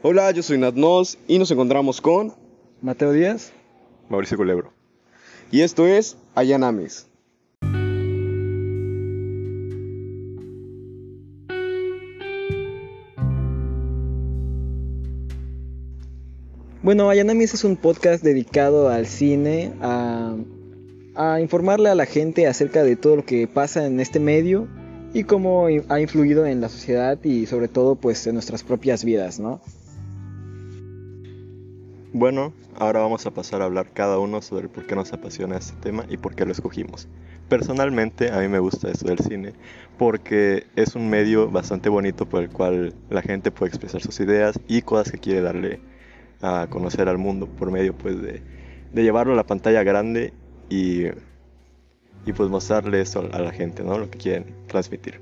Hola, yo soy Nat Nos y nos encontramos con Mateo Díaz. Mauricio Culebro. Y esto es Ayanamis. Bueno, Ayanamis es un podcast dedicado al cine, a, a informarle a la gente acerca de todo lo que pasa en este medio y cómo ha influido en la sociedad y sobre todo pues en nuestras propias vidas, ¿no? Bueno, ahora vamos a pasar a hablar cada uno sobre por qué nos apasiona este tema y por qué lo escogimos. Personalmente a mí me gusta esto del cine porque es un medio bastante bonito por el cual la gente puede expresar sus ideas y cosas que quiere darle a conocer al mundo por medio pues de, de llevarlo a la pantalla grande y, y pues mostrarle eso a la gente, ¿no? Lo que quieren transmitir.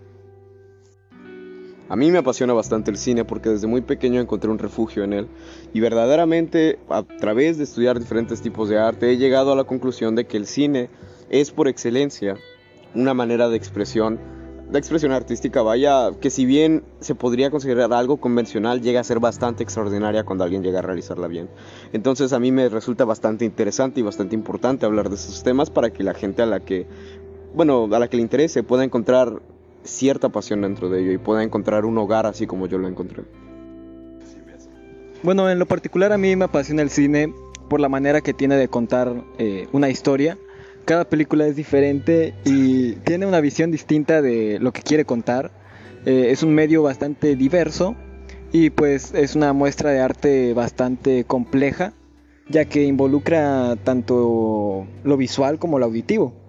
A mí me apasiona bastante el cine porque desde muy pequeño encontré un refugio en él y verdaderamente a través de estudiar diferentes tipos de arte he llegado a la conclusión de que el cine es por excelencia una manera de expresión, de expresión artística, vaya, que si bien se podría considerar algo convencional, llega a ser bastante extraordinaria cuando alguien llega a realizarla bien. Entonces a mí me resulta bastante interesante y bastante importante hablar de esos temas para que la gente a la que, bueno, a la que le interese pueda encontrar cierta pasión dentro de ello y pueda encontrar un hogar así como yo lo encontré. Bueno, en lo particular a mí me apasiona el cine por la manera que tiene de contar eh, una historia. Cada película es diferente y tiene una visión distinta de lo que quiere contar. Eh, es un medio bastante diverso y pues es una muestra de arte bastante compleja, ya que involucra tanto lo visual como lo auditivo.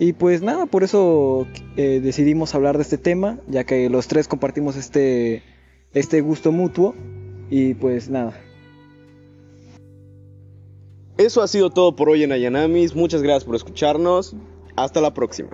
Y pues nada, por eso eh, decidimos hablar de este tema, ya que los tres compartimos este, este gusto mutuo. Y pues nada. Eso ha sido todo por hoy en Ayanamis. Muchas gracias por escucharnos. Hasta la próxima.